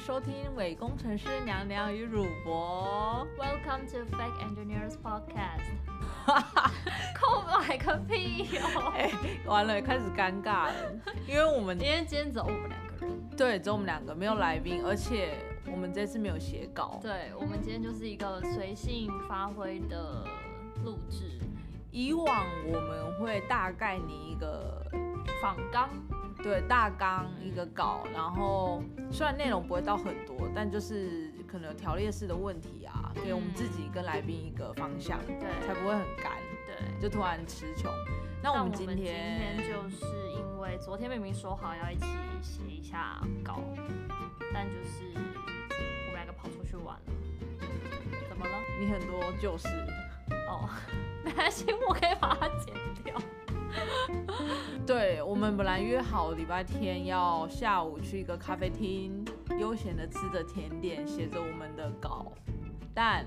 收听伪工程师娘娘与乳博。Welcome to Fake Engineers Podcast。哈哈空白个屁哦！哎，完了，开始尴尬了，因为我们 因为今天只有我们两个人，对，只有我们两个，没有来宾，而且我们这次没有写稿。对，我们今天就是一个随性发挥的录制。以往我们会大概拟一个仿纲。对，大纲一个稿，然后虽然内容不会到很多，但就是可能有条列式的问题啊，给我们自己跟来宾一个方向，对，才不会很干，对，就突然词穷。那我们今天，今天就是因为昨天明明说好要一起写一下稿，但就是我们两个跑出去玩了，怎么了？你很多旧事哦，没关系，我可以把它剪掉。对，我们本来约好礼拜天要下午去一个咖啡厅，悠闲的吃着甜点，写着我们的稿，但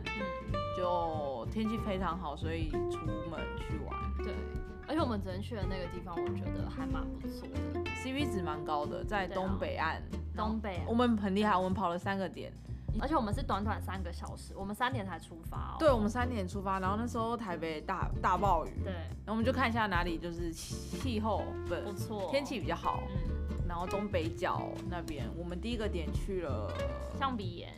就天气非常好，所以出门去玩。对，而且我们昨天去的那个地方，我觉得还蛮不错的，CV 值蛮高的，在东北岸。东北岸，我们很厉害，我们跑了三个点。而且我们是短短三个小时，我们三点才出发哦。对，我们三点出发，然后那时候台北大大暴雨。对，然后我们就看一下哪里就是气候不错，天气比较好。嗯，然后东北角那边，我们第一个点去了象鼻岩。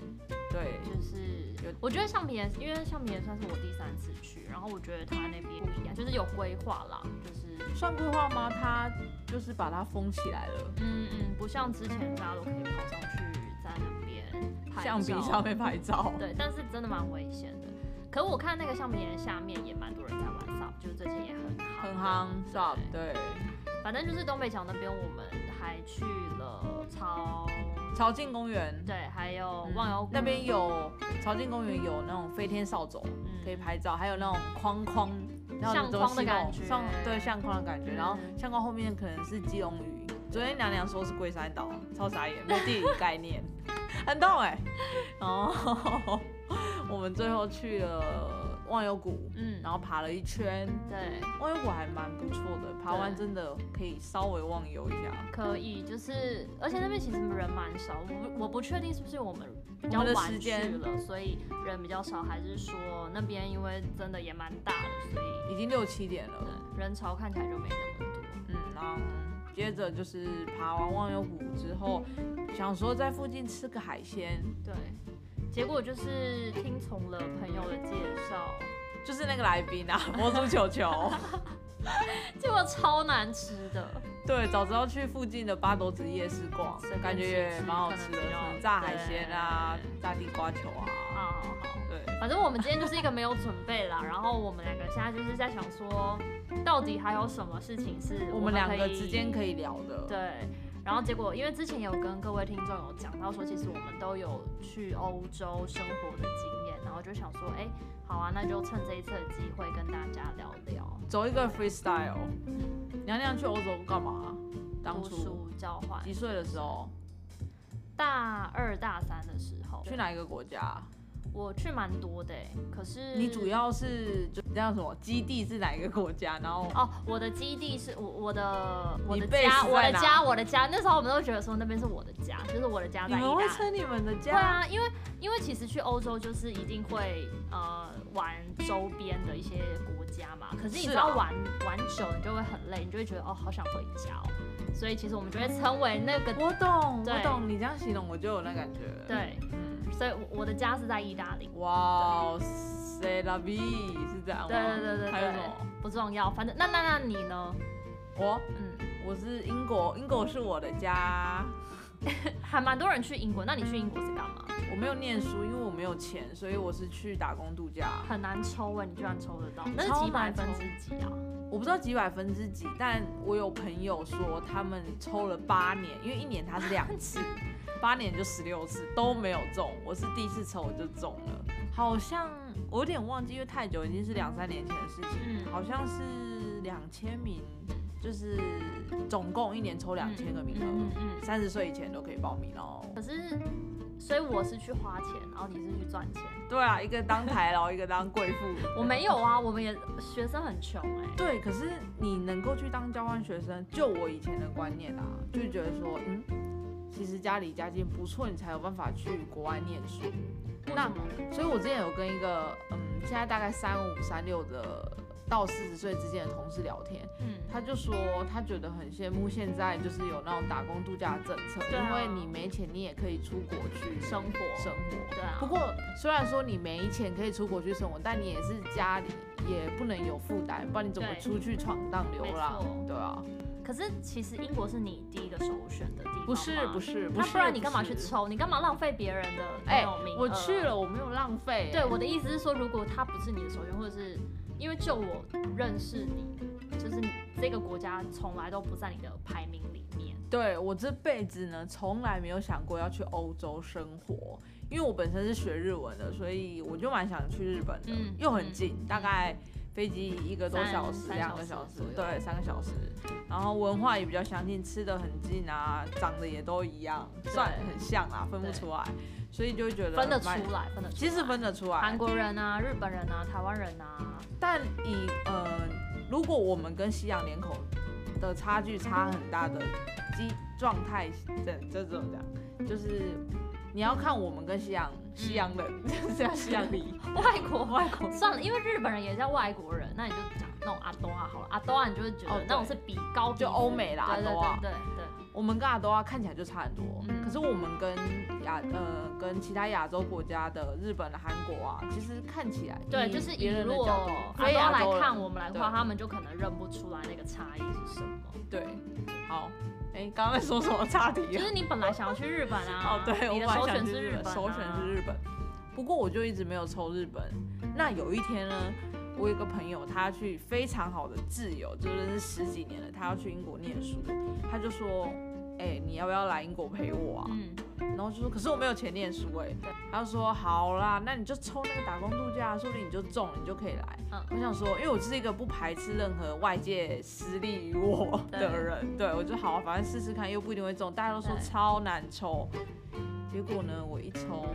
对，就是有，我觉得象鼻岩，因为象鼻岩算是我第三次去，然后我觉得它那边不一样，就是有规划啦，就是算规划吗？它就是把它封起来了。嗯嗯，不像之前大家都可以跑上去。象鼻上面拍照，对，但是真的蛮危险的。可是我看那个橡皮人下面也蛮多人在玩 SUP，就是最近也很很夯 SUP。对，反正就是东北角那边，我们还去了朝朝境公园，对，还有忘忧谷。那边有朝境公园有那种飞天扫帚可以拍照，还有那种框框，相框的感觉，对，相框的感觉。然后相框后面可能是基隆屿，昨天娘娘说是龟山岛，超傻眼，没有地理概念。很痛哎、欸，然后我们最后去了忘忧谷，嗯，然后爬了一圈，对，忘忧谷还蛮不错的，爬完真的可以稍微忘忧一下，可以，就是而且那边其实人蛮少，我不我不确定是不是我们比较晚去了，所以人比较少，还是说那边因为真的也蛮大的，所以已经六七点了，人潮看起来就没那么多，嗯，然后接着就是爬完忘忧谷之后。想说在附近吃个海鲜，对，结果就是听从了朋友的介绍，就是那个来宾啊，魔术球球，结果超难吃的。对，早知道去附近的八斗子夜市逛，感觉也蛮好吃的，炸海鲜啊，炸地瓜球啊。好好好，对，反正我们今天就是一个没有准备啦，然后我们两个现在就是在想说，到底还有什么事情是我们两个之间可以聊的，对。然后结果，因为之前有跟各位听众有讲到说，其实我们都有去欧洲生活的经验，然后就想说，哎，好啊，那就趁这一次的机会跟大家聊聊，走一个 freestyle。娘娘去欧洲干嘛？当初交换。几岁的时候？大二大三的时候。去哪一个国家？我去蛮多的，可是你主要是就这样什么基地是哪一个国家？然后哦，我的基地是我我的我的家我的家我的家。那时候我们都觉得说那边是我的家，就是我的家在。你们会称你们的家？对啊，因为因为其实去欧洲就是一定会呃玩周边的一些国家嘛。可是你知道玩玩久你就会很累，你就会觉得哦好想回家哦。所以其实我们就会称为那个。我懂我懂，你这样形容我就有那感觉。对。所以我的家是在意大利。哇，C'est la vie 是这样吗？对对对对，还有什么？不重要，反正那那那你呢？我嗯，我是英国，英国是我的家。还蛮多人去英国，那你去英国是干嘛？我没有念书，因为我没有钱，所以我是去打工度假。很难抽哎，你居然抽得到？那是几百分之几啊？我不知道几百分之几，但我有朋友说他们抽了八年，因为一年他是两次。八年就十六次都没有中，我是第一次抽我就中了，好像我有点忘记，因为太久已经是两三年前的事情，嗯、好像是两千名，就是总共一年抽两千个名额，三十岁以前都可以报名哦。可是，所以我是去花钱，然后你是去赚钱。对啊，一个当台劳，一个当贵妇。我没有啊，我们也学生很穷哎、欸。对，可是你能够去当交换学生，就我以前的观念啊，就觉得说，嗯。其实家里家境不错，你才有办法去国外念书。那所以，我之前有跟一个嗯，现在大概三五三六的到四十岁之间的同事聊天，嗯，他就说他觉得很羡慕现在就是有那种打工度假的政策，啊、因为你没钱，你也可以出国去生活生活。对啊。不过虽然说你没钱可以出国去生活，但你也是家里也不能有负担，不然你怎么出去闯荡流浪？对啊。可是其实英国是你第一个首选的地方，不是不是，那不然你干嘛去抽？你干嘛浪费别人的那种名额？我去了，我没有浪费。对，我的意思是说，如果他不是你的首选，或者是因为就我认识你，就是这个国家从来都不在你的排名里面。对，我这辈子呢，从来没有想过要去欧洲生活，因为我本身是学日文的，所以我就蛮想去日本的，嗯、又很近，嗯、大概。飞机一个多小时，两个小时，对，三个小时。然后文化也比较相近，吃的很近啊，长得也都一样，算很像啊，分不出来，所以就会觉得分得出来，分得出来，其实分得出来。韩国人啊，日本人啊，台湾人啊，但以呃，如果我们跟西洋脸孔的差距差很大的机状态，这这种讲，就是你要看我们跟西洋。西洋人，这 样西洋里，外国外国。算了，因为日本人也叫外国人，那你就讲那种阿多啊好了，阿多啊你就会觉得那种是比高就欧美啦，阿多啊，对对对，我们跟阿多啊看起来就差很多，可是我们跟亚呃跟其他亚洲国家的日本的韩国啊，其实看起来对，就是以如果阿多来看我们来的话，他们就可能认不出来那个差异是什么，对，好。哎，刚刚在说什么差题？就是你本来想要去日本啊？哦，对，你的首选是日本，首选是日本。不过我就一直没有抽日本。那有一天呢，我有一个朋友，他去非常好的挚友，就认识十几年了，他要去英国念书，他就说。哎、欸，你要不要来英国陪我啊？嗯，然后就说，可是我没有钱念书哎。对，他就说好啦，那你就抽那个打工度假，说不定你就中了，你就可以来。嗯，我想说，因为我是一个不排斥任何外界私利于我的人，对，对我就好，啊反正试试看，又不一定会中。大家都说超难抽，结果呢，我一抽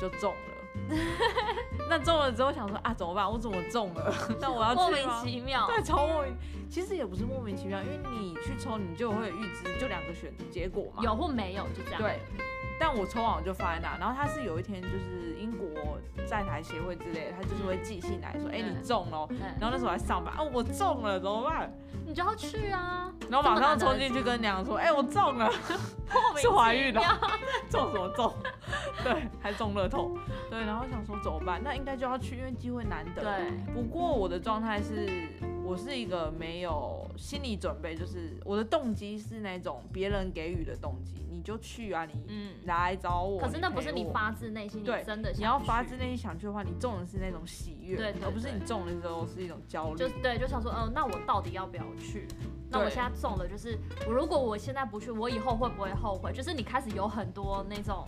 就中了。那中了之后想说啊，怎么办？我怎么中了？那我要去吗？莫名其妙。对，超莫名。其实也不是莫名其妙，因为你去抽，你就会预知就两个选结果嘛，有或没有，就这样。对。但我抽完我就放在那，然后他是有一天就是英国在台协会之类的，他就是会寄信来说，哎、欸，你中了。然后那时候还上班啊，我中了，怎么办？你就要去啊。然后马上冲进去跟娘说，哎、欸，我中了，是怀孕了，中什么中？对，还中乐透。对，然后想说怎么办？那应该就要去，因为机会难得。对。不过我的状态是，我是一个没有心理准备，就是我的动机是那种别人给予的动机。你就去啊，你来找我。可是那不是你发自内心，对，真的想去。你要发自内心想去的话，你中的是那种喜悦，对，而不是你中的时候是一种焦虑。就对，就想说，嗯，那我到底要不要去？那我现在中了，就是我如果我现在不去，我以后会不会后悔？就是你开始有很多那种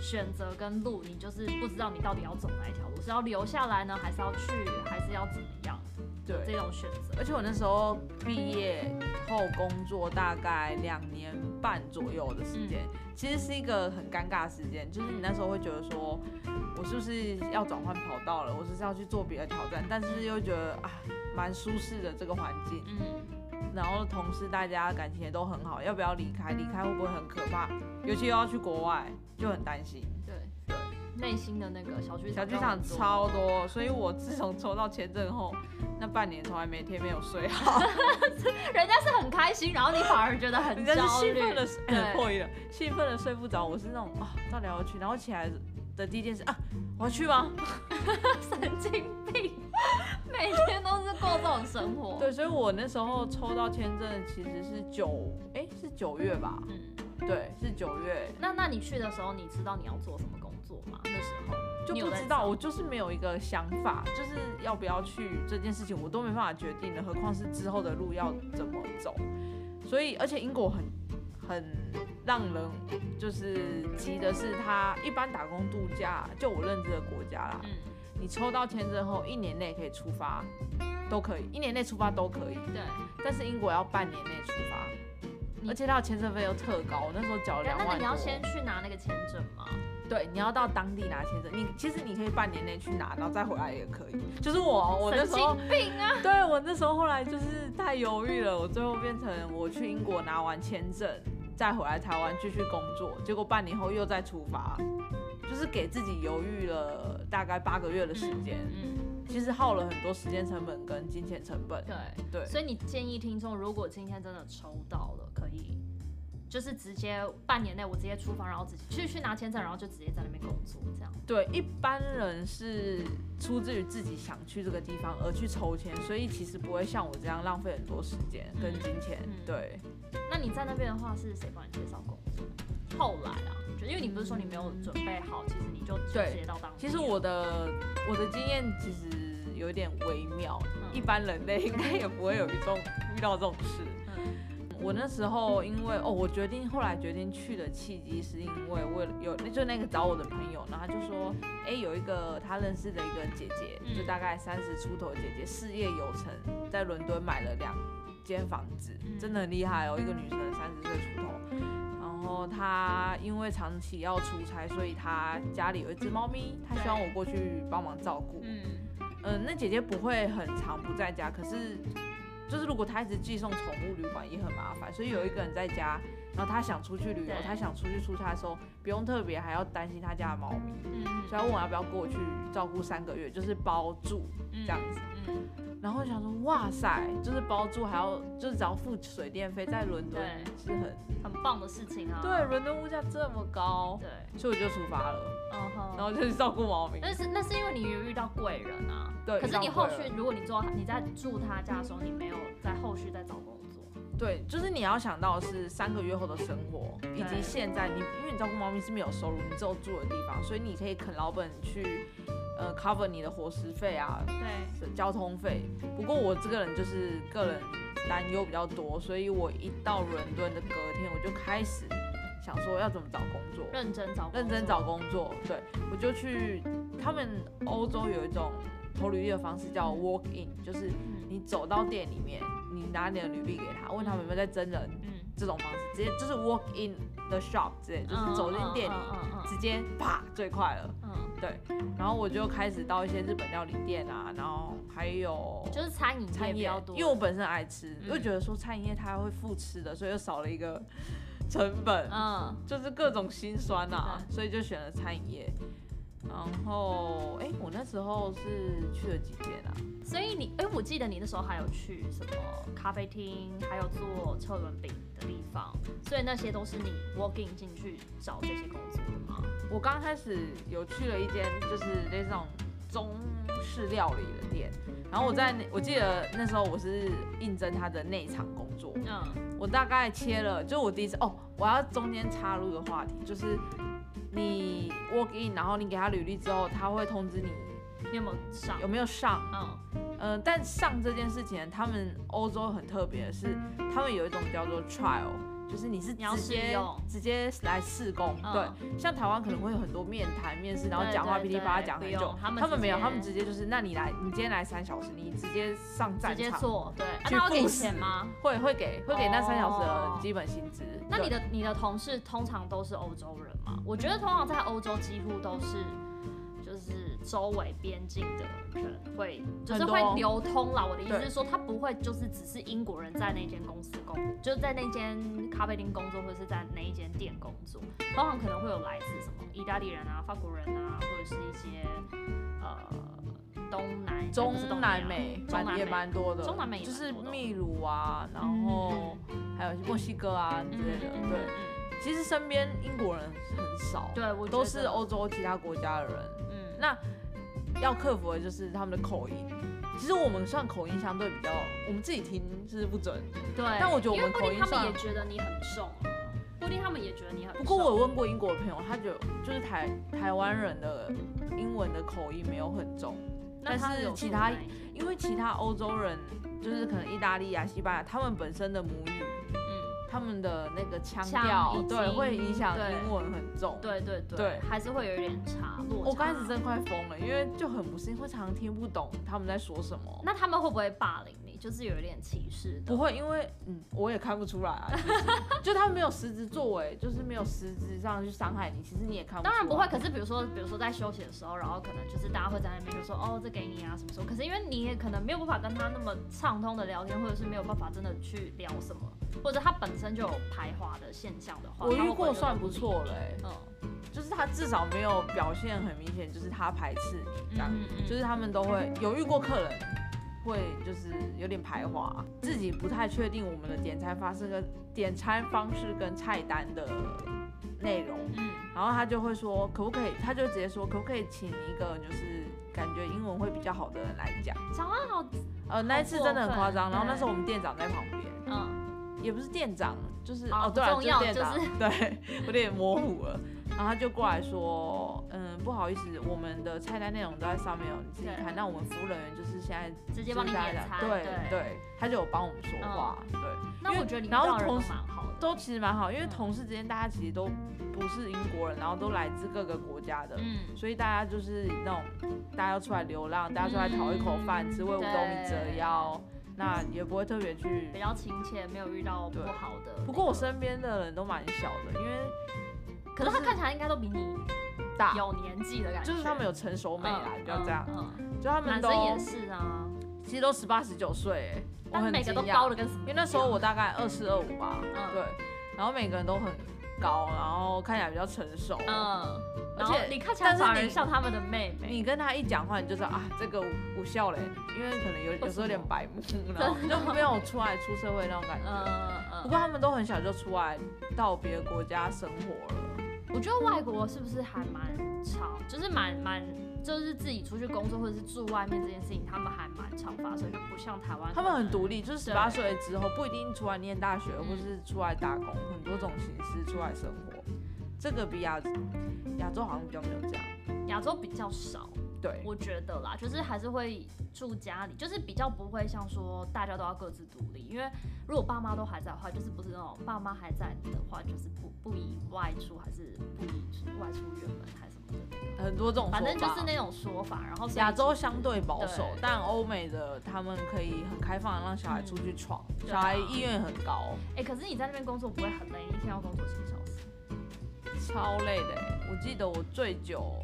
选择跟路，你就是不知道你到底要走哪一条路，是要留下来呢，还是要去，还是要怎么样？对，这种选择。而且我那时候毕业后工作大概两年半左右的时间，嗯、其实是一个很尴尬的时间。就是你那时候会觉得说，我是不是要转换跑道了？我是不是要去做别的挑战？但是又觉得啊，蛮舒适的这个环境。嗯，然后同事大家感情也都很好，要不要离开？离开会不会很可怕？尤其又要去国外，就很担心。对对，内心的那个小剧场，小剧场超多。所以我自从抽到签证后。那半年从来每天没有睡好，人家是很开心，然后你反而觉得很焦虑，兴奋的，很破音了，兴奋的睡不着。我是那种啊，到底要去，然后起来的第一件事啊，我要去吗？神经病，每天都是过这种生活。对，所以我那时候抽到签证其实是九，哎，是九月吧？嗯，对，是九月。那那你去的时候，你知道你要做什么工作吗？那时候？就不知道，我就是没有一个想法，就是要不要去这件事情，我都没办法决定的，何况是之后的路要怎么走。所以，而且英国很很让人就是急的是，他一般打工度假，就我认知的国家啦，嗯、你抽到签证后一年内可以出发，都可以，一年内出发都可以。对。但是英国要半年内出发，你而且他的签证费又特高，我那时候缴了两万。那你要先去拿那个签证吗？对，你要到当地拿签证。你其实你可以半年内去拿，然后再回来也可以。就是我，我那时候，病啊！对，我那时候后来就是太犹豫了，我最后变成我去英国拿完签证，再回来台湾继续工作，结果半年后又再出发，就是给自己犹豫了大概八个月的时间。嗯，嗯，其实耗了很多时间成本跟金钱成本。对对，所以你建议听众，如果今天真的抽到了，可以。就是直接半年内我直接出发，然后直接去去拿签证，然后就直接在那边工作，这样。对，一般人是出自于自己想去这个地方而去抽签，所以其实不会像我这样浪费很多时间跟金钱。嗯、对。那你在那边的话，是谁帮你介绍工作？后来啊，就因为你不是说你没有准备好，其实你就直接到当地。其实我的我的经验其实有点微妙，嗯、一般人类应该也不会有一种遇到这种事。我那时候因为哦，我决定后来决定去的契机是因为为了有就那个找我的朋友，然后他就说，哎，有一个他认识的一个姐姐，就大概三十出头的姐姐，事业有成，在伦敦买了两间房子，真的很厉害哦，一个女生三十岁出头，然后她因为长期要出差，所以她家里有一只猫咪，她希望我过去帮忙照顾。嗯，嗯，那姐姐不会很长不在家，可是。就是如果他一直寄送宠物旅馆也很麻烦，所以有一个人在家，然后他想出去旅游，他想出去出差的时候，不用特别还要担心他家的猫咪，嗯，所以他问我要不要过去照顾三个月，就是包住这样子，嗯。然后想说，哇塞，就是包住还要，就是只要付水电费，在伦敦是很很棒的事情啊。对，伦敦物价这么高，对，所以我就出发了。嗯哼，然后就去照顾猫咪。但是那是因为你有遇到贵人啊。对。可是你后续，如果你做你在住他家的时候，你没有在后续再找工作。对，就是你要想到是三个月后的生活，以及现在你，因为你照顾猫咪是没有收入，你只有住的地方，所以你可以啃老本去。呃，cover 你的伙食费啊，对，交通费。不过我这个人就是个人担忧比较多，所以我一到伦敦的隔天，我就开始想说要怎么找工作，认真找，认真找工作。对，我就去他们欧洲有一种投履历的方式叫 walk in，就是你走到店里面，你拿你的履历给他，问他们有没有在真人，嗯，这种方式直接就是 walk in the shop，之类就是走进店里，直接啪最快了。嗯对，然后我就开始到一些日本料理店啊，然后还有就是餐饮餐饮因为我本身爱吃，嗯、又觉得说餐饮业它会付吃的，所以又少了一个 成本，嗯，就是各种心酸啊，所以就选了餐饮业。然后，哎，我那时候是去了几天啊？所以你，哎，我记得你那时候还有去什么咖啡厅，还有做车轮饼的地方，所以那些都是你 walking 进去找这些工作的吗？我刚开始有去了一间就是那种中式料理的店，然后我在那，我记得那时候我是应征他的内场工作，嗯，我大概切了，就我第一次，哦，我要中间插入的话题，就是。你 walk in，然后你给他履历之后，他会通知你你有没有上，有没有上？嗯嗯、呃，但上这件事情，他们欧洲很特别的是，他们有一种叫做 trial，就是你是直接直接来试工。嗯、对，像台湾可能会有很多面谈、面试，然后讲话噼里啪啦讲很久。他们他们没有，他们直接就是，那你来，你今天来三小时，你直接上战场。直接做，对。那要给钱吗？会会给会给那三小时的基本薪资。哦、那你的你的同事通常都是欧洲人吗？我觉得通常在欧洲几乎都是。就是周围边境的人会，就是会流通啦。我的意思是说，他不会就是只是英国人在那间公司工，就是在那间咖啡厅工作，或者是在那一间店工作。通常可能会有来自什么意大利人啊、法国人啊，或者是一些呃东南中南美，也蛮多的，中南美就是秘鲁啊，然后还有墨西哥啊之类的。对，其实身边英国人很少，对，我都是欧洲其他国家的人。那要克服的就是他们的口音。其实我们算口音相对比较，我们自己听是不准。对。但我觉得我们口音算。他们也觉得你很重。不一定他们也觉得你很重。不过我有问过英国的朋友，他觉得就是台台湾人的英文的口音没有很重，但是其他因为其他欧洲人就是可能意大利啊、西班牙，他们本身的母语。他们的那个腔调，对，会影响英文很重。对对对，对，还是会有一点差落。我刚开始真的快疯了，因为就很不适应，会常常听不懂他们在说什么。那他们会不会霸凌你？就是有一点歧视。不会，因为嗯，我也看不出来啊，就是、就他没有实质作为，就是没有实质上去伤害你，其实你也看不出来。当然不会，可是比如说，比如说在休息的时候，然后可能就是大家会在那边就说，哦，这给你啊，什么时候？可是因为你也可能没有办法跟他那么畅通的聊天，或者是没有办法真的去聊什么，或者他本身就有排华的现象的话，我遇过算不错了、欸，嗯。就是他至少没有表现很明显，就是他排斥你这样，嗯嗯、就是他们都会有遇过客人会就是有点排华，自己不太确定我们的点餐方式跟点餐方式跟菜单的内容，嗯，然后他就会说可不可以，他就直接说可不可以请一个就是感觉英文会比较好的人来讲，讲话好，呃那一次真的很夸张，然后那时候我们店长在旁边，嗯，也不是店长，就是哦，哦对了，就是店长，就是、对，有点模糊了。然后他就过来说，嗯，不好意思，我们的菜单内容都在上面哦，你自己看。那我们服务人员就是现在直接帮你点餐，对对，他就有帮我们说话，嗯、对。那我觉得你然后同事蛮好的，都其实蛮好，因为同事之间大家其实都不是英国人，然后都来自各个国家的，嗯，所以大家就是那种大家要出来流浪，大家出来讨一口饭，嗯、吃为五斗米折腰，那也不会特别去比较亲切，没有遇到不好的、那个。不过我身边的人都蛮小的，因为。可是他看起来应该都比你大，有年纪的感觉，就是他们有成熟美啦，就这样，就他们都也是啊，其实都十八十九岁，哎，我很惊讶，因为那时候我大概二四二五吧，对，然后每个人都很高，然后看起来比较成熟，嗯，而且你看起来反而像他们的妹妹，你跟他一讲话，你就知道啊，这个无效嘞，因为可能有有时候有点白目，然后就没有出来出社会那种感觉，嗯，不过他们都很小就出来到别的国家生活了。我觉得外国是不是还蛮常，就是蛮蛮，就是自己出去工作或者是住外面这件事情，他们还蛮常发生，就不像台湾。他们很独立，就是十八岁之后不一定出来念大学，或是出来打工，很多种形式出来生活。这个比亚亚洲好像比较没有这样，亚洲比较少。对，我觉得啦，就是还是会住家里，就是比较不会像说大家都要各自独立，因为如果爸妈都还在的话，就是不是那种爸妈还在的话，就是不不以外出还是不以外出远门还是什么的那个，很多这种反正就是那种说法。然后亚洲相对保守，但欧美的他们可以很开放，让小孩出去闯，嗯、小孩意愿很高。哎、欸，可是你在那边工作不会很累？一天要工作几个小时？超累的，我记得我最久。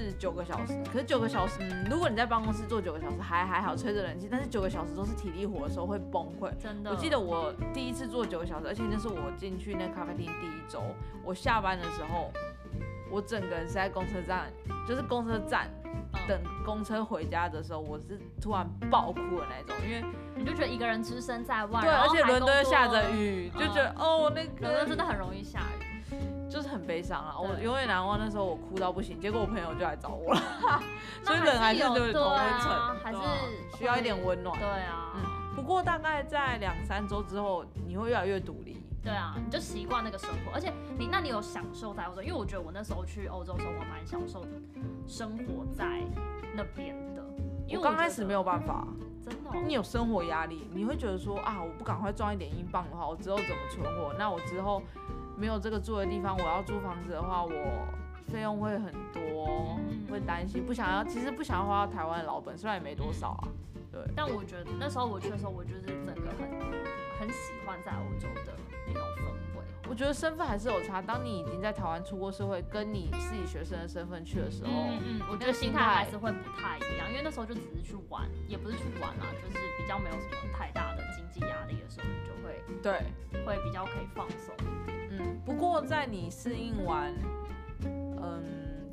是九个小时，可是九个小时，嗯，如果你在办公室坐九个小时还还好，吹着冷气，但是九个小时都是体力活的时候会崩溃。真的，我记得我第一次坐九个小时，而且那是我进去那咖啡厅第一周，我下班的时候，我整个人是在公车站，就是公车站等公车回家的时候，我是突然爆哭的那种，因为你就觉得一个人只身在外，对，而且伦敦下着雨，就觉得、嗯、哦，那个伦敦真的很容易下雨。就是很悲伤啊！我永远难忘那时候，我哭到不行，结果我朋友就来找我了，所以人还是就是同温层，还是需要一点温暖。对啊，嗯，不过大概在两三周之后，你会越来越独立。对啊，你就习惯那个生活，而且你那你有享受在欧洲？因为我觉得我那时候去欧洲的时候，我蛮享受生活在那边的。因为我刚开始没有办法，真的，你有生活压力，你会觉得说啊，我不赶快赚一点英镑的话，我之后怎么存活？那我之后。没有这个住的地方，我要租房子的话，我费用会很多，嗯、会担心，不想要，其实不想要花到台湾的老本，虽然也没多少啊。对。但我觉得那时候我去的时候，我就是整个很很喜欢在欧洲的那种氛围。我觉得身份还是有差，当你已经在台湾出过社会，跟你是以学生的身份去的时候，嗯嗯，我觉得心态还是会不太一样，因为那时候就只是去玩，也不是去玩啦，就是比较没有什么太大的经济压力的时候，你就会对，会比较可以放松一点。不过在你适应完，嗯，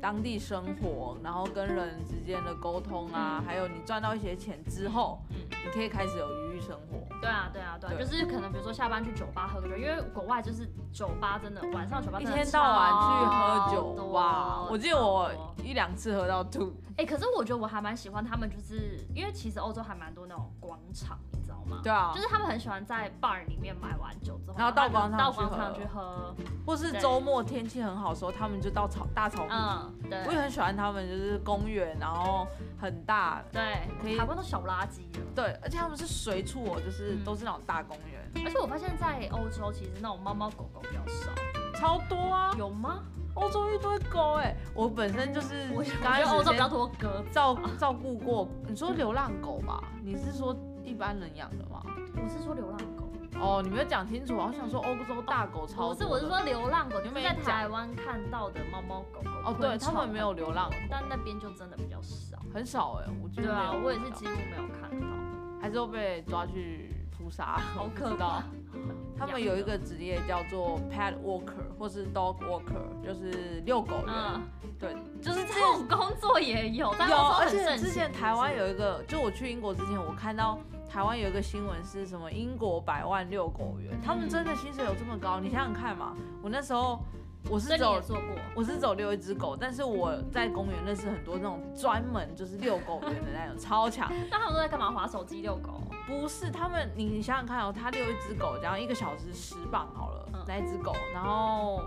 当地生活，然后跟人之间的沟通啊，还有你赚到一些钱之后，嗯，你可以开始有余裕生活。对啊，对啊，对，就是可能比如说下班去酒吧喝个酒，因为国外就是酒吧真的晚上酒吧一天到晚去喝酒吧，我记得我一两次喝到吐。哎，可是我觉得我还蛮喜欢他们，就是因为其实欧洲还蛮多那种广场。对啊，就是他们很喜欢在 bar 里面买完酒之后，然后到广场到广场去喝，或是周末天气很好的时候，他们就到草大草坪。嗯，对。我也很喜欢他们，就是公园，然后很大，对，可以。台湾都小垃圾了。对，而且他们是随处哦，就是都是那种大公园。而且我发现，在欧洲其实那种猫猫狗狗比较少，超多啊。有吗？欧洲一堆狗哎，我本身就是刚刚欧洲比较多狗，照照顾过。你说流浪狗吧？你是说？一般人养的吗？我是说流浪狗。哦，你没有讲清楚，我想说欧洲大狗超多。不是，我是说流浪狗，就是在台湾看到的猫猫狗狗。哦，对，他们没有流浪狗，但那边就真的比较少，很少哎，我觉得。对啊，我也是几乎没有看到，还是会被抓去屠杀，好可怕。他们有一个职业叫做 pet walker 或是 dog walker，就是遛狗员。对，就是这种工作也有。有，而且之前台湾有一个，就我去英国之前，我看到台湾有一个新闻是什么英国百万遛狗员，他们真的薪水有这么高？你想想看嘛，我那时候。我是走，我是走遛一只狗，但是我在公园认识很多那种专门就是遛狗员的那种超强。那他们都在干嘛？划手机遛狗？不是，他们你你想想看哦，他遛一只狗，然后一个小时十磅好了，嗯、那一只狗，然后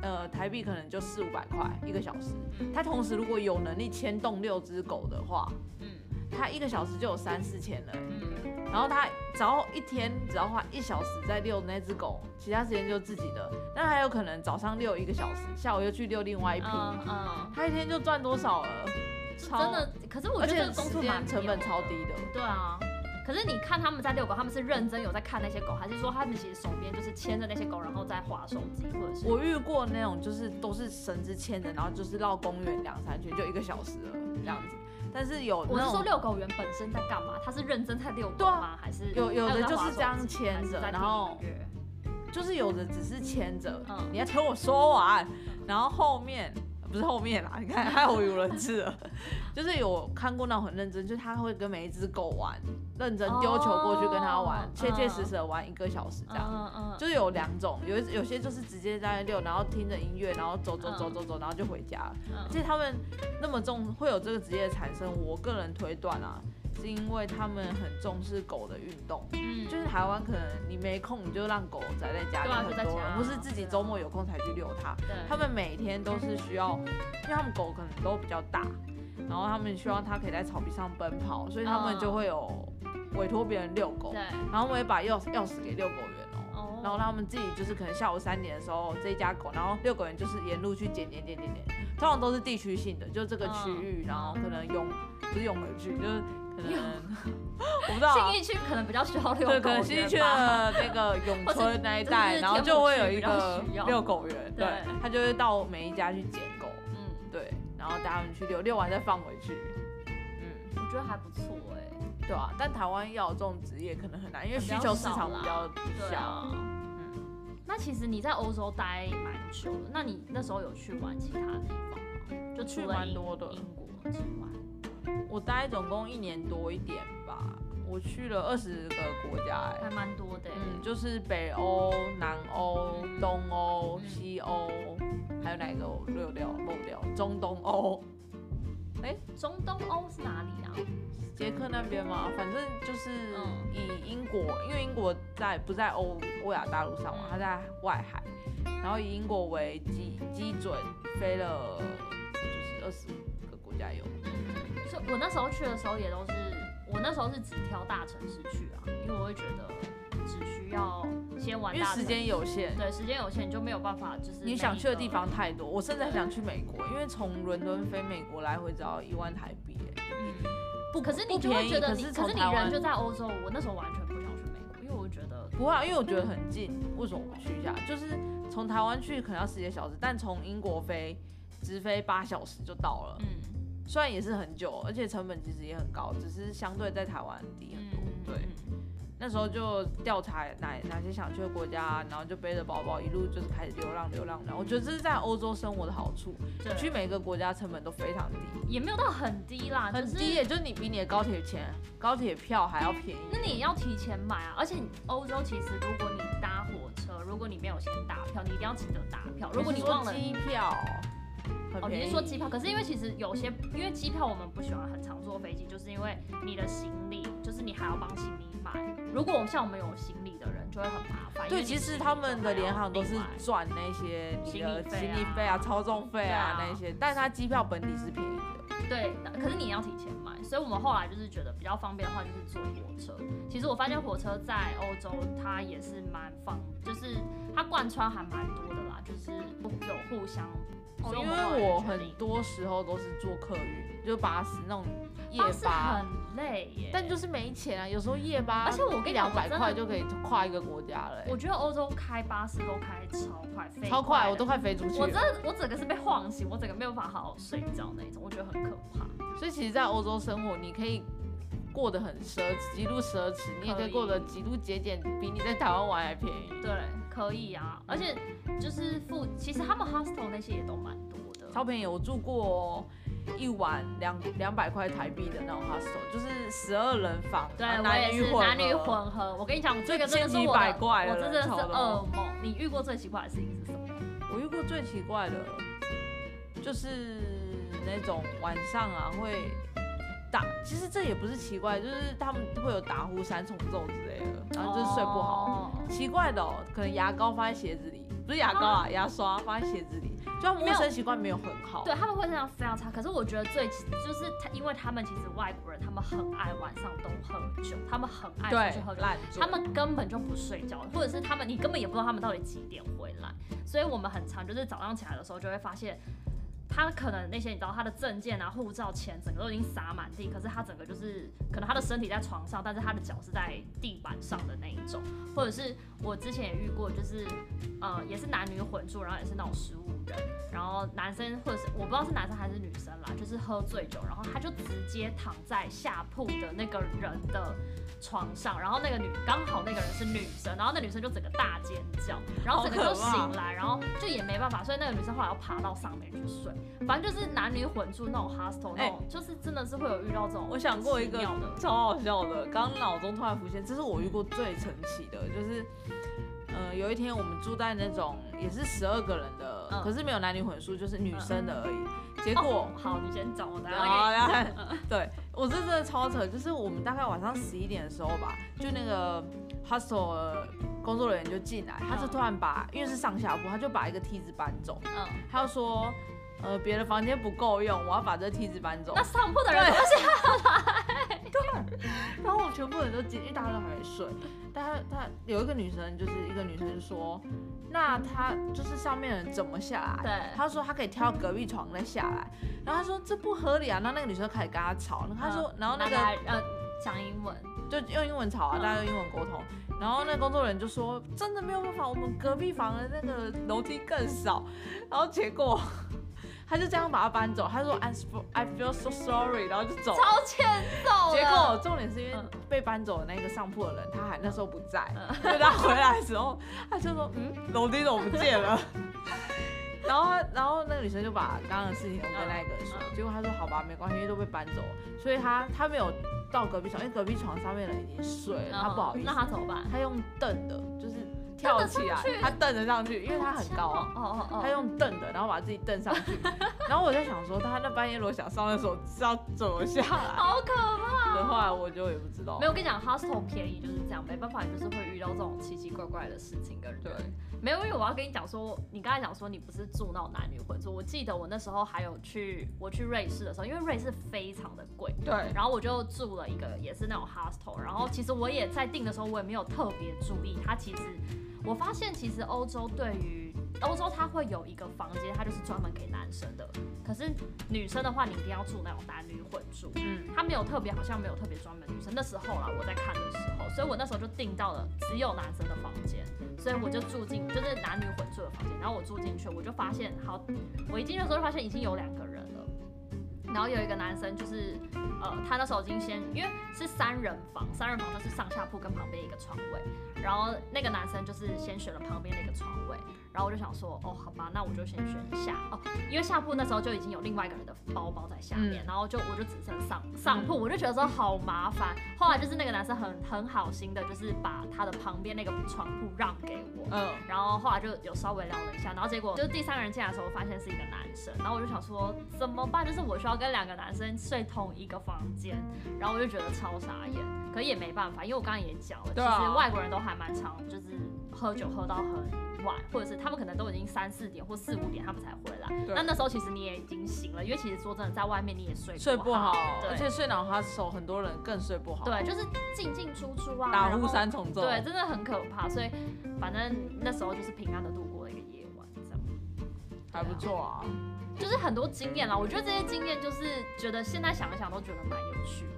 呃台币可能就四五百块一个小时。他同时如果有能力牵动六只狗的话，嗯，他一个小时就有三四千了。嗯。然后他只要一天只要花一小时在遛那只狗，其他时间就自己的。那还有可能早上遛一个小时，下午又去遛另外一批。嗯，嗯，他一天就赚多少了？超真的，可是我觉得这个工作成本超低的。对啊，可是你看他们在遛狗，他们是认真有在看那些狗，还是说他们其实手边就是牵着那些狗，然后在划手机，或者是？我遇过那种就是都是绳子牵着，然后就是绕公园两三圈就一个小时了这样子。但是有，我是说遛狗员本身在干嘛？他是认真在遛狗吗？还是有有的就是这样牵着，然后就是有的只是牵着。嗯，你要听我说完，然后后面。不是后面啦，你看还有有人次了，就是有看过那种很认真，就是他会跟每一只狗玩，认真丢球过去跟他玩，切切实实的玩一个小时这样，就是有两种，有有些就是直接在那遛，然后听着音乐，然后走走走走走，然后就回家了。其实他们那么重会有这个职业产生，我个人推断啊。是因为他们很重视狗的运动，嗯，就是台湾可能你没空，你就让狗宅在家里很多人，不是自己周末有空才去遛它。对，他们每天都是需要，因为他们狗可能都比较大，然后他们希望它可以在草皮上奔跑，所以他们就会有委托别人遛狗，对，然后我们会把钥匙钥匙给遛狗员哦，然后他们自己就是可能下午三点的时候这一家狗，然后遛狗员就是沿路去捡捡捡捡捡，通常都是地区性的，就这个区域，然后可能永不是永和区就是。可能。我不知道，新义区可能比较需要遛狗员。对，可能信义区的那个永春那一带，然后就会有一个遛狗员，对，他就会到每一家去捡狗，嗯，对，然后带他们去遛，遛完再放回去，嗯，我觉得还不错哎，对啊，但台湾要有这种职业可能很难，因为需求市场比较小。嗯，那其实你在欧洲待蛮久的，那你那时候有去玩其他地方吗？就去蛮多的。英国之外。我待总共一年多一点吧，我去了二十个国家，还蛮多的。嗯，就是北欧、南欧、东欧、西欧，还有哪个我漏掉漏掉？中东欧。哎，中东欧是哪里啊？捷克那边吗？反正就是以英国，因为英国在不在欧欧亚大陆上嘛，它在外海，然后以英国为基基准飞了，就是二十个国家有。我那时候去的时候也都是，我那时候是只挑大城市去啊，因为我会觉得只需要先玩大城市。因为时间有限，对，时间有限就没有办法，就是你想去的地方太多。我甚至还想去美国，因为从伦敦飞美国来回只要一万台币，嗯，不，可是你就会觉得你，可是，你人就在欧洲，我那时候完全不想去美国，因为我觉得不会啊，因为我觉得很近，为什么不去一下？就是从台湾去可能要十几个小时，但从英国飞直飞八小时就到了，嗯。虽然也是很久，而且成本其实也很高，只是相对在台湾低很多。嗯、对，那时候就调查哪哪些想去的国家，然后就背着包包一路就是开始流浪流浪的。我觉得这是在欧洲生活的好处，对去每个国家成本都非常低，也没有到很低啦，很低，也就是你比你的高铁钱、高铁票还要便宜。那你要提前买啊，而且欧洲其实如果你搭火车，如果你没有先打票，你一定要记得打票。如果你忘了机票。哦，你是说机票？可是因为其实有些，因为机票我们不喜欢很常坐飞机，就是因为你的行李，就是你还要帮行李买。如果像我们有行李的人，就会很麻烦。对，其实他们的联航都是赚那些行李费啊、超重费啊那些，但是他机票本体是便宜的。对，可是你要提前买，所以我们后来就是觉得比较方便的话，就是坐火车。其其实我发现火车在欧洲它也是蛮方，就是它贯穿还蛮多的啦，就是有互相。哦，因为我很多时候都是坐客运，就巴士那种夜巴，很累耶。但就是没钱啊，有时候夜巴，而且我跟你讲，两百块就可以跨一个国家了。我觉得欧洲开巴士都开超快，飞超快，我都快飞出去。我真的，我整个是被晃醒，我整个没有办法好好睡觉那种，我觉得很可怕。所以其实，在欧洲生活，你可以过得很奢侈，极度奢侈，你也可以过得极度节俭，比你在台湾玩还便宜。对，可以啊，而且就是付，其实他们 hostel 那些也都蛮多的，超便宜。我住过一晚两两百块台币的那种 hostel，就是十二人房，对，男女男女混合。我跟你讲，这个真的是我的，我真的是噩梦。你遇过最奇怪的事情是什么？我遇过最奇怪的，就是那种晚上啊会。打，其实这也不是奇怪，就是他们会有打呼、三重奏之类的，然后就是睡不好。Oh. 奇怪的哦，可能牙膏放在鞋子里，不是牙膏啊，牙刷放在鞋子里，就他们卫生习惯没有很好。对，他们会这样非常差。可是我觉得最就是他，因为他们其实外国人，他们很爱晚上都喝酒，他们很爱出去喝酒，他们根本就不睡觉，或者是他们你根本也不知道他们到底几点回来。所以我们很常就是早上起来的时候就会发现。他可能那些你知道他的证件啊、护照、钱，整个都已经洒满地。可是他整个就是，可能他的身体在床上，但是他的脚是在地板上的那一种。或者是我之前也遇过，就是呃，也是男女混住，然后也是那种十五人，然后男生或者是我不知道是男生还是女生啦，就是喝醉酒，然后他就直接躺在下铺的那个人的床上，然后那个女刚好那个人是女生，然后那女生就整个大尖叫，然后整个就醒来，然后就也没办法，所以那个女生后来要爬到上面去睡。反正就是男女混住那种 hostel 那种，欸、就是真的是会有遇到这种。我想过一个超好笑的，刚脑中突然浮现，这是我遇过最神奇的，就是，呃，有一天我们住在那种也是十二个人的，嗯、可是没有男女混宿，就是女生的而已。嗯、结果、哦、好，你先走我，大家来看。对，我这真的超扯，就是我们大概晚上十一点的时候吧，就那个 hostel 的工作人员就进来，他就突然把，因为是上下铺，他就把一个梯子搬走，嗯，他就说。呃，别的房间不够用，我要把这梯子搬走。那上铺的人都下来。对。然后我们全部人都进，因为大家都还没睡。但他他有一个女生，就是一个女生就说，那他就是上面人怎么下来？对。他说他可以跳隔壁床再下来。然后他说这不合理啊。然后那个女生开始跟他吵。他说，然后那个呃讲英文，就用英文吵啊，大家用英文沟通。然后那个工作人员就说，真的没有办法，我们隔壁房的那个楼梯更少。然后结果。他就这样把他搬走，他说 I feel I feel so sorry，然后就走，超欠揍。结果重点是因为被搬走的那个上铺的人，他还那时候不在，所以他回来的时候，他就说嗯，楼梯怎么不见了？然后然后那个女生就把刚刚的事情都跟那个人说，结果他说好吧，没关系，因为都被搬走，所以他他没有到隔壁床，因为隔壁床上面的人已经睡了，他不好意思，那他怎么办？他用凳的，就是。跳起来，他蹬着上去，因为他很高，哦哦哦，他用蹬的，然后把自己蹬上去。然后我在想说，他那半夜如果想上厕所，是要怎么下来？好可怕！的话，我就也不知道。没有，我跟你讲，hostel 便宜就是这样，没办法，就是会遇到这种奇奇怪怪的事情跟人。对，没有，因为我要跟你讲说，你刚才讲说你不是住那种男女混住，我记得我那时候还有去，我去瑞士的时候，因为瑞士非常的贵，对，然后我就住了一个也是那种 hostel，然后其实我也在订的时候，我也没有特别注意，它其实。我发现其实欧洲对于欧洲，它会有一个房间，它就是专门给男生的。可是女生的话，你一定要住那种男女混住。嗯，它没有特别，好像没有特别专门女生。那时候啦，我在看的时候，所以我那时候就订到了只有男生的房间，所以我就住进就是男女混住的房间。然后我住进去，我就发现，好，我一进去的时候就发现已经有两个人了。然后有一个男生，就是呃，他那时候已经先，因为是三人房，三人房就是上下铺跟旁边一个床位。然后那个男生就是先选了旁边那个床位。然后我就想说，哦，好吧，那我就先选下哦，因为下铺那时候就已经有另外一个人的包包在下面，嗯、然后就我就只剩上上铺，我就觉得说好麻烦。后来就是那个男生很很好心的，就是把他的旁边那个床铺让给我，嗯，然后后来就有稍微聊了一下，然后结果就是第三个人进来的时候，我发现是一个男生，然后我就想说怎么办？就是我需要跟两个男生睡同一个房间，然后我就觉得超傻眼，可也没办法，因为我刚刚也讲了，其实外国人都还蛮常就是喝酒喝到很。晚，或者是他们可能都已经三四点或四五点他们才回来。那那时候其实你也已经醒了，因为其实说真的，在外面你也睡不睡不好，而且睡脑哈手，很多人更睡不好。对，就是进进出出啊，打呼三重奏，对，真的很可怕。所以反正那时候就是平安的度过了一个夜晚，这样还不错啊。就是很多经验啦。我觉得这些经验就是觉得现在想一想都觉得蛮有趣的。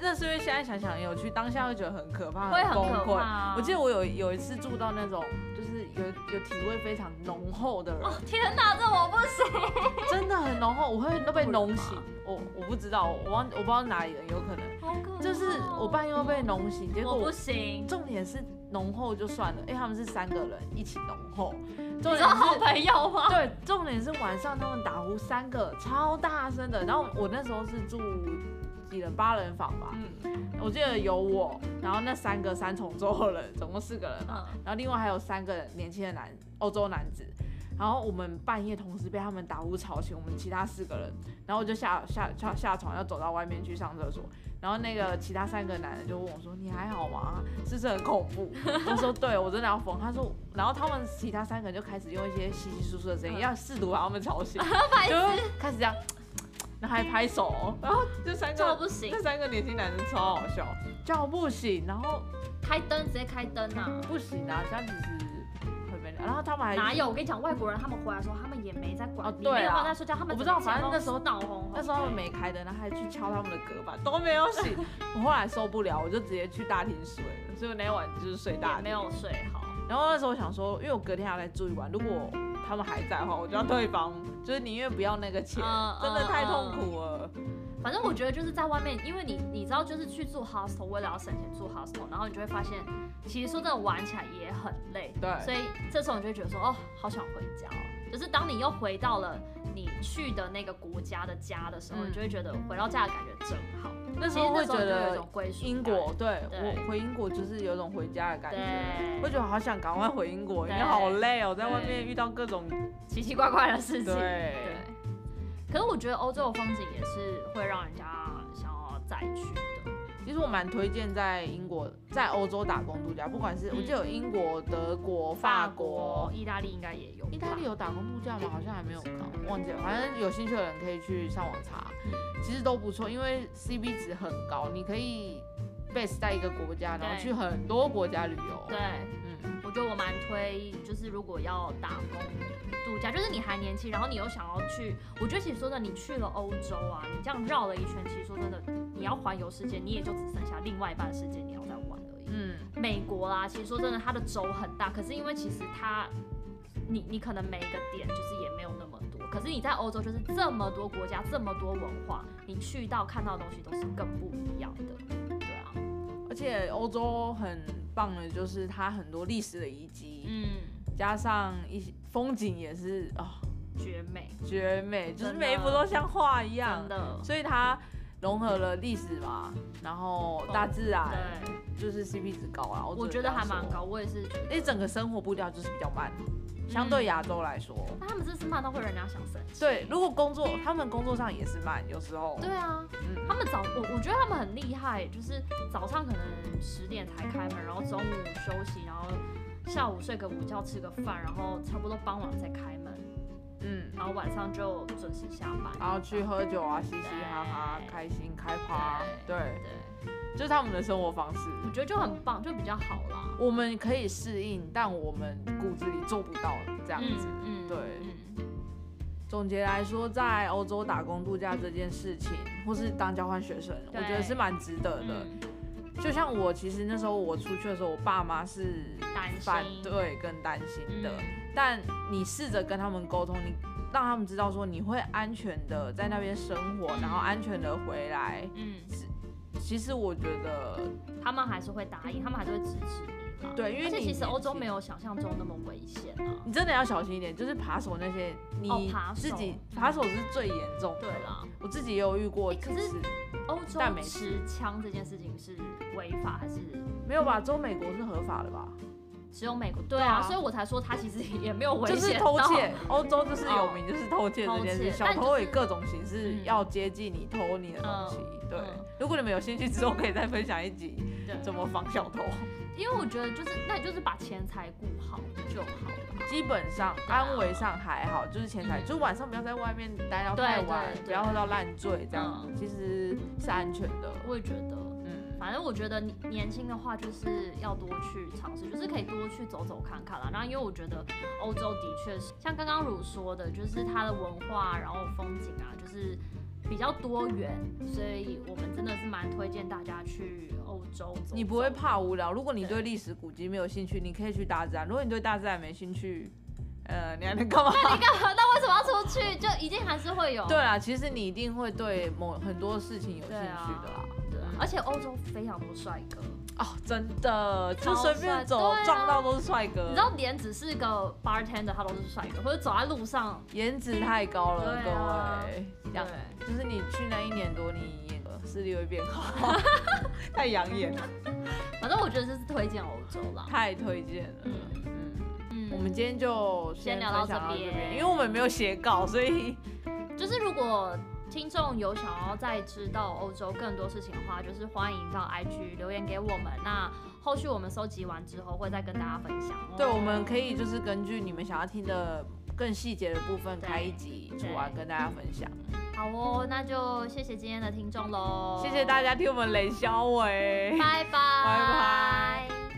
那是因为现在想想很有趣，当下会觉得很可怕，会很崩溃。啊。我记得我有有一次住到那种，就是有有体味非常浓厚的人，哦天哪，这我不行，真的很浓厚，我会都被浓醒。我我不知道，我忘我不知道哪里人，有可能好可就是我半夜会被浓醒，结果我不行。重点是浓厚就算了，因为他们是三个人一起浓厚，你重点是好是。朋友吗？对，重点是晚上他们打呼三个超大声的，然后我那时候是住八人房吧，嗯。我记得有我，然后那三个三重奏的人，总共四个人嘛，嗯，然后另外还有三个年轻的男欧洲男子，然后我们半夜同时被他们打呼吵醒，我们其他四个人，然后我就下下下下床要走到外面去上厕所，然后那个其他三个男的就问我说：“你还好吗？是不是很恐怖？”我说：“对，我真的要疯。”他说，然后他们其他三个人就开始用一些稀稀疏疏的声音，嗯。要试图把他们吵醒，白就开始这样，然后还拍手，然后这三个叫不醒这，三个年轻男生超好笑，叫不醒，然后。开灯直接开灯啊！不行啊，这样子是会被。然后他们还哪有？我跟你讲，外国人他们回来的时候，他们也没在管，哦你没有在睡觉，他们我不知道反正那时候闹哄哄，那时候他们没开灯，然后还去敲他们的隔板，都没有醒。我后来受不了，我就直接去大厅睡了，所以我那天晚就是睡大厅。也没有睡好。然后那时候我想说，因为我隔天还要再住一晚，如果他们还在的话，我就让对方，就是宁愿不要那个钱，嗯真的太痛苦了。反正我觉得就是在外面，因为你你知道，就是去住 hostel，为了要省钱住 hostel，然后你就会发现，其实说真的玩起来也很累。对所以这时候你就会觉得说，哦，好想回家哦。就是当你又回到了你去的那个国家的家的时候，嗯你就会觉得回到家的感觉真好。那时候会觉其实那时候就有种归属英国，对对我回英国就是有种回家的感觉，对会觉得好想赶快回英国，因为好累哦，在外面遇到各种奇奇怪怪的事情。对可是我觉得欧洲的风景也是会让人家想要再去的。其实我蛮推荐在英国、在欧洲打工度假，不管是我记得有英国、德国、法国、意大利应该也有。意大利有打工度假吗？好像还没有看，忘记了。反正有兴趣的人可以去上网查，其实都不错，因为 CB 值很高，你可以 base 在一个国家，然后去很多国家旅游。对，觉得我蛮推，就是如果要打工度假，就是你还年轻，然后你又想要去，我觉得其实说真的，你去了欧洲啊，你这样绕了一圈，其实说真的，你要环游世界，你也就只剩下另外一半世界你要再玩而已。嗯，美国啦，其实说真的，它的州很大，可是因为其实它，你你可能每一个点就是也没有那么多，可是你在欧洲就是这么多国家，这么多文化，你去到看到的东西都是更不一样的，对啊，而且欧洲很棒的就是它很多历史的遗迹，嗯，加上一些风景也是啊、绝美，绝美，就是每一幅都像画一样。真。的，所以它融合了历史嘛，然后大自然，对，就是 CP 值高啊。我觉得还蛮高，。我也是觉得。因为整个生活步调就是比较慢，相对亚洲来说。那他们这次慢到会让人家想生气。对，如果工作，他们工作上也是慢，有时候。对啊，嗯，他们早我我觉得他们很厉害，就是早上可能十点才开门，然后中午休息，然后下午睡个午觉吃个饭，然后差不多傍晚再开门，嗯，然后晚上就准时下班，然后去喝酒啊，嘻嘻哈哈，开心开趴，对，对，就是他们的生活方式。我觉得就很棒，就比较好啦。我们可以适应，但我们骨子里做不到这样子。嗯对。嗯，总结来说，在欧洲打工度假这件事情，或是当交换学生，我觉得是蛮值得的。嗯。就像我，其实那时候我出去的时候，我爸妈是担心。反对跟担心的。嗯但你试着跟他们沟通，你让他们知道说你会安全的在那边生活，然后安全的回来。嗯，其实我觉得，他们还是会答应，他们还是会支持你嘛。对因为你其实欧洲没有想象中那么危险啊。你真的要小心一点，就是扒手那些，你自己嗯爬手是最严重的。对啦，我自己也有遇过几次，欧洲但没持枪这件事情是违法还是没有吧？中美国是合法的吧？只有美国？对对啊啊，所以我才说他其实也没有危险就是偷到窃，欧洲就是有名就是偷窃这件事，小偷以各种形式嗯要接近你偷你的东西。对嗯，如果你们有兴趣之后，可以再分享一集，怎么防小偷。因为我觉得就是那你就是把钱财顾好就好了。基本上安危上还好，就是钱财，就晚上不要在外面待到太晚，不要喝到烂醉，这样其实是安全的。我也觉得，嗯，反正我觉得年轻的话就是要多去尝试，就是可以多去走走看看啦。然后因为我觉得欧洲的确是像刚刚汝说的，就是它的文化，然后风景啊，就是。比较多元，所以我们真的是蛮推荐大家去欧洲走走。你不会怕无聊？如果你对历史古迹没有兴趣，你可以去大自然；如果你对大自然没兴趣，呃，你还能干嘛？那 你干嘛？那为什么要出去？就一定还是会有。对啊，其实你一定会对某很多事情有兴趣的啦。而且欧洲非常多帅哥哦，真的，就随便走、啊、撞到都是帅哥。你知道脸只是个 bartender，他都是帅哥，或者走在路上，颜值太高了，啊、各位。对，就是你去那一年多，你视力会变好，太养眼了。反正我觉得这是推荐欧洲啦，太推荐了。嗯，我们今天就先聊到这边，因为我们没有写稿，所以就是如果。听众有想要再知道欧洲更多事情的话，就是欢迎到 IG 留言给我们。那后续我们收集完之后，会再跟大家分享。对，我们可以就是根据你们想要听的更细节的部分，开一集出来跟大家分享。好哦，那就谢谢今天的听众喽，谢谢大家听我们雷肖伟，拜拜，拜拜。